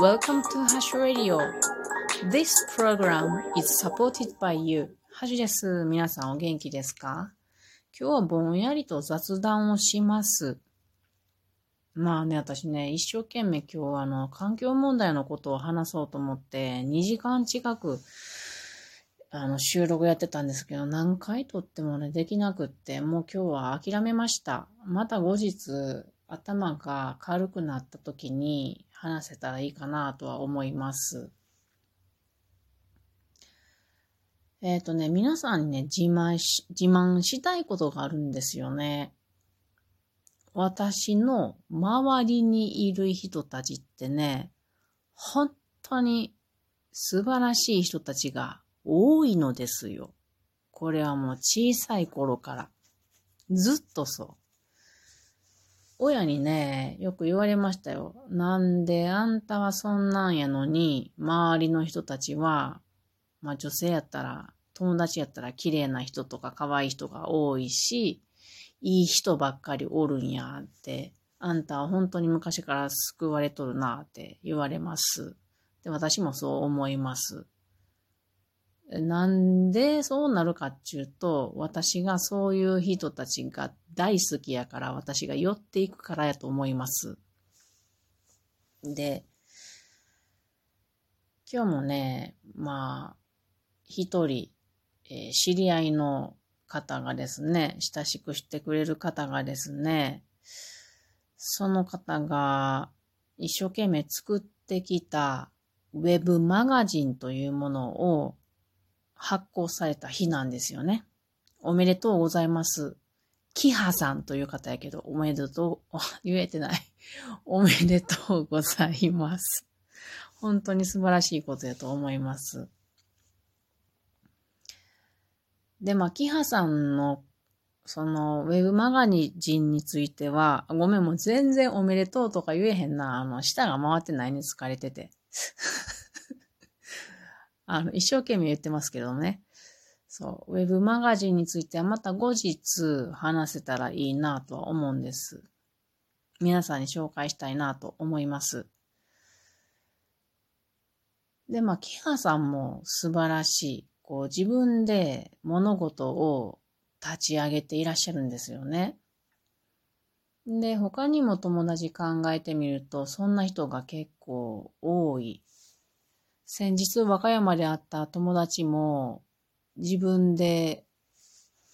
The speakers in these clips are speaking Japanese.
Welcome to Hash Radio. This program is supported by you. ハシです。皆さんお元気ですか?今日はぼんやりと雑談をします。まあね、私ね、一生懸命今日あの、環境問題のことを話そうと思って、2時間近く、あの、収録やってたんですけど、何回撮ってもね、できなくって、もう今日は諦めました。また後日、頭が軽くなった時に話せたらいいかなとは思います。えっ、ー、とね、皆さんにね、自慢し、自慢したいことがあるんですよね。私の周りにいる人たちってね、本当に素晴らしい人たちが多いのですよ。これはもう小さい頃から。ずっとそう。親にね、よく言われましたよ。なんであんたはそんなんやのに、周りの人たちは、まあ女性やったら、友達やったら綺麗な人とか可愛い人が多いし、いい人ばっかりおるんやって、あんたは本当に昔から救われとるなって言われます。で、私もそう思います。なんでそうなるかっていうと、私がそういう人たちが大好きやから私が寄っていくからやと思います。で、今日もね、まあ、一人、えー、知り合いの方がですね、親しくしてくれる方がですね、その方が一生懸命作ってきたウェブマガジンというものを発行された日なんですよね。おめでとうございます。キハさんという方やけど、おめでとう、言えてない。おめでとうございます。本当に素晴らしいことやと思います。で、まあ、キハさんの、その、ウェブマガジンについては、ごめん、もう全然おめでとうとか言えへんな。あの、舌が回ってないに疲れてて。あの、一生懸命言ってますけどね。そう、ウェブマガジンについてはまた後日話せたらいいなとは思うんです。皆さんに紹介したいなと思います。で、まあ、キハさんも素晴らしい。こう、自分で物事を立ち上げていらっしゃるんですよね。で、他にも友達考えてみると、そんな人が結構多い。先日和歌山で会った友達も、自分で、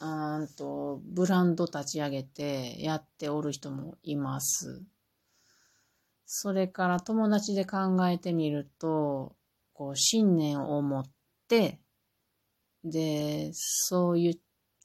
うんと、ブランド立ち上げてやっておる人もいます。それから友達で考えてみると、こう、信念を持って、で、そういう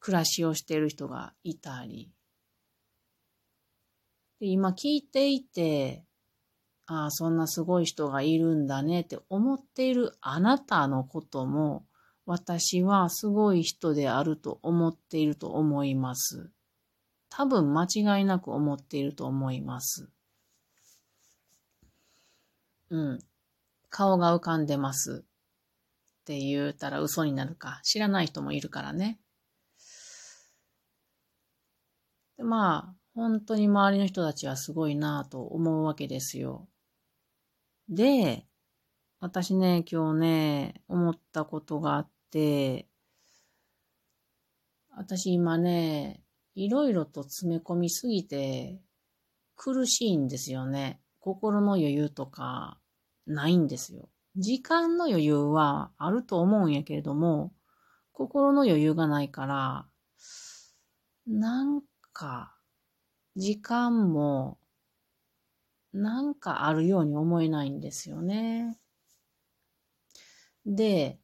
暮らしをしている人がいたり。で今聞いていて、ああ、そんなすごい人がいるんだねって思っているあなたのことも、私はすごい人であると思っていると思います。多分間違いなく思っていると思います。うん。顔が浮かんでます。って言ったら嘘になるか。知らない人もいるからね。まあ、本当に周りの人たちはすごいなぁと思うわけですよ。で、私ね、今日ね、思ったことがあって、私今ね、いろいろと詰め込みすぎて苦しいんですよね。心の余裕とかないんですよ。時間の余裕はあると思うんやけれども、心の余裕がないから、なんか、時間も、なんかあるように思えないんですよね。で、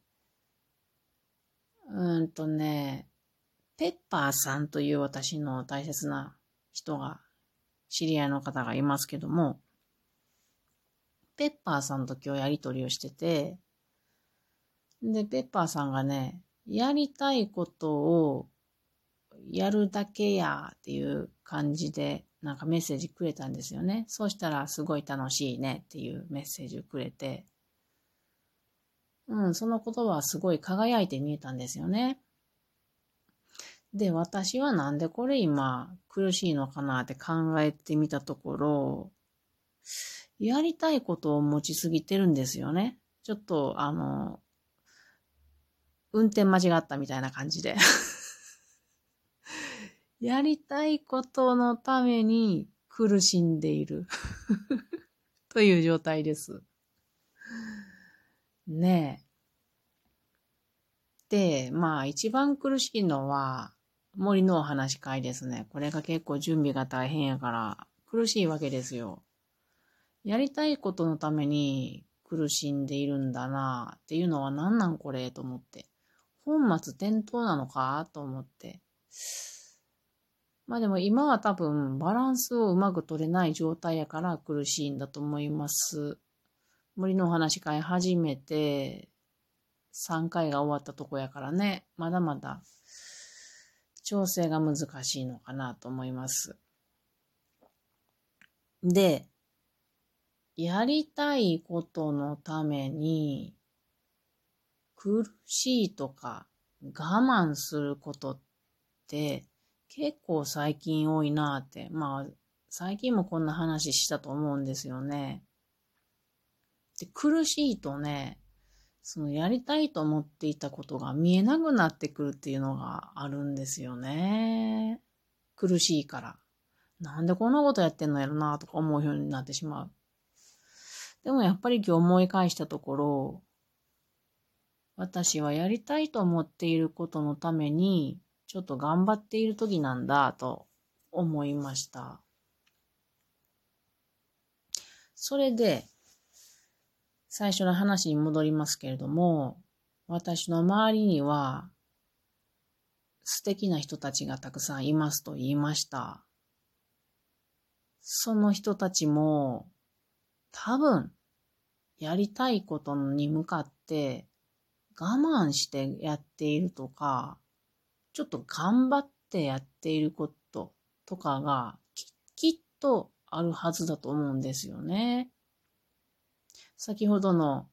うんとね、ペッパーさんという私の大切な人が、知り合いの方がいますけども、ペッパーさんと今日やりとりをしてて、で、ペッパーさんがね、やりたいことをやるだけやっていう感じで、なんかメッセージくれたんですよね。そうしたらすごい楽しいねっていうメッセージをくれて、うん、その言葉はすごい輝いて見えたんですよね。で、私はなんでこれ今苦しいのかなって考えてみたところ、やりたいことを持ちすぎてるんですよね。ちょっと、あの、運転間違ったみたいな感じで。やりたいことのために苦しんでいる という状態です。ねえ。で、まあ一番苦しいのは森のお話会ですね。これが結構準備が大変やから苦しいわけですよ。やりたいことのために苦しんでいるんだなっていうのは何なんこれと思って。本末転倒なのかと思って。まあでも今は多分バランスをうまく取れない状態やから苦しいんだと思います。森のお話会始めて3回が終わったとこやからね、まだまだ調整が難しいのかなと思います。で、やりたいことのために苦しいとか我慢することって結構最近多いなって。まあ、最近もこんな話したと思うんですよね。で、苦しいとね、そのやりたいと思っていたことが見えなくなってくるっていうのがあるんですよね。苦しいから。なんでこんなことやってんのやろなとか思うようになってしまう。でもやっぱり今日思い返したところ、私はやりたいと思っていることのためにちょっと頑張っている時なんだと思いました。それで、最初の話に戻りますけれども、私の周りには素敵な人たちがたくさんいますと言いました。その人たちも多分やりたいことに向かって我慢してやっているとか、ちょっと頑張ってやっていることとかがきっとあるはずだと思うんですよね。先ほどの、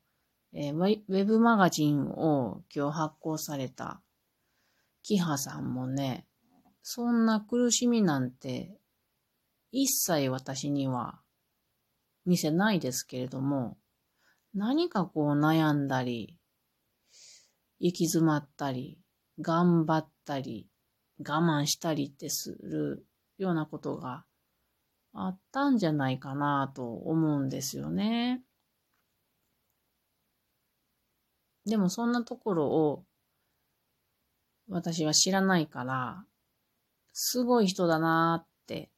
えー、ウェブマガジンを今日発行されたキハさんもね、そんな苦しみなんて一切私には見せないですけれども、何かこう悩んだり、行き詰まったり、頑張ったり、我慢したりってするようなことがあったんじゃないかなと思うんですよね。でもそんなところを私は知らないから、すごい人だなって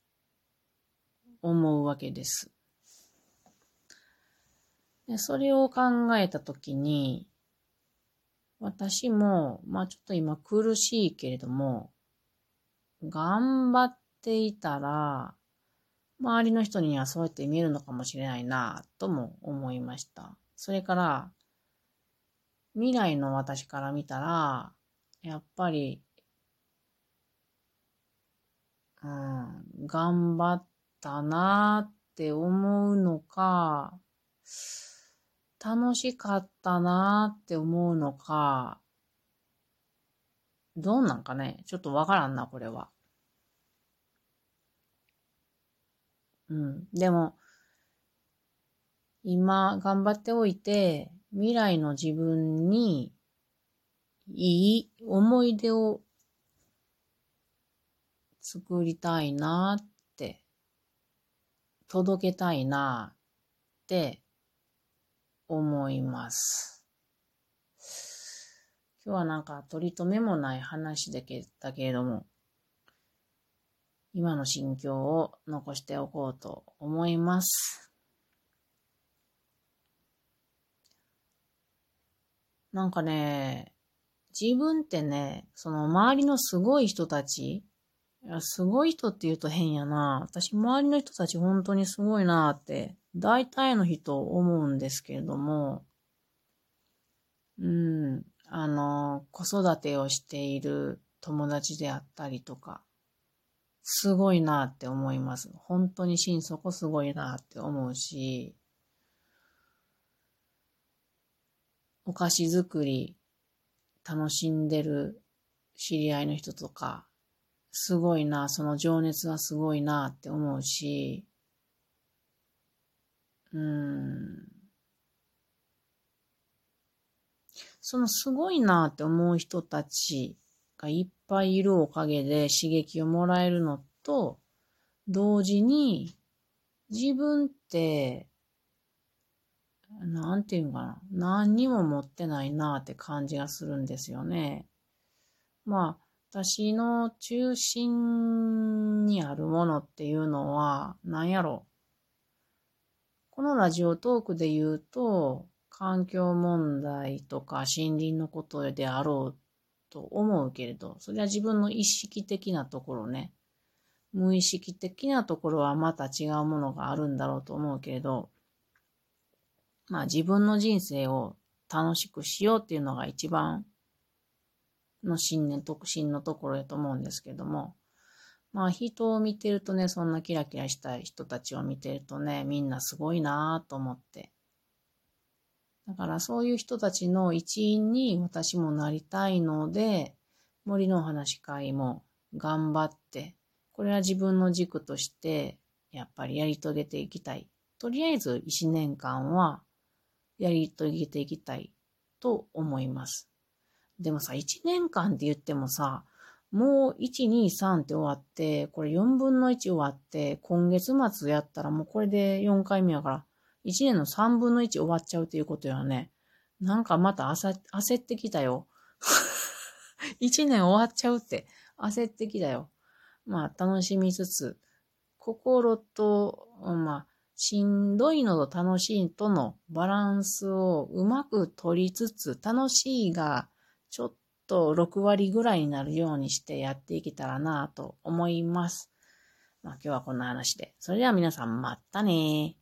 思うわけです。でそれを考えたときに、私も、まあちょっと今苦しいけれども、頑張っていたら、周りの人にはそうやって見えるのかもしれないな、とも思いました。それから、未来の私から見たら、やっぱり、うん、頑張ったなって思うのか、楽しかったなーって思うのか、どうなんかねちょっとわからんな、これは。うん。でも、今頑張っておいて、未来の自分にいい思い出を作りたいなって、届けたいなって思います。今日はなんか取り留めもない話だけだけれども、今の心境を残しておこうと思います。なんかね、自分ってね、その周りのすごい人たち、いやすごい人って言うと変やな。私、周りの人たち本当にすごいなって大体の人思うんですけれども、うん、あの、子育てをしている友達であったりとか、すごいなって思います。本当に心底すごいなって思うし、お菓子作り楽しんでる知り合いの人とか、すごいな、その情熱はすごいなって思うし、うん。そのすごいなって思う人たちがいっぱいいるおかげで刺激をもらえるのと、同時に自分って、なんていうかな、何にも持ってないなって感じがするんですよね。まあ、私の中心にあるものっていうのは、何やろ。このラジオトークで言うと、環境問題とか森林のことであろうと思うけれど、それは自分の意識的なところね。無意識的なところはまた違うものがあるんだろうと思うけれど、まあ自分の人生を楽しくしようっていうのが一番の信念、特進のところやと思うんですけども、まあ人を見てるとね、そんなキラキラした人たちを見てるとね、みんなすごいなぁと思って。だからそういう人たちの一員に私もなりたいので、森のお話会も頑張って、これは自分の軸として、やっぱりやり遂げていきたい。とりあえず一年間はやり遂げていきたいと思います。でもさ、一年間って言ってもさ、もう1、2、3って終わって、これ4分の1終わって、今月末やったらもうこれで4回目やから、1年の3分の1終わっちゃうということやね。なんかまた焦焦ってきたよ。1年終わっちゃうって焦ってきたよ。まあ楽しみつつ、心と、まあ、しんどいのと楽しいとのバランスをうまく取りつつ、楽しいがちょっと6割ぐらいになるようにしてやっていけたらなと思います。まあ今日はこんな話で。それでは皆さんまたね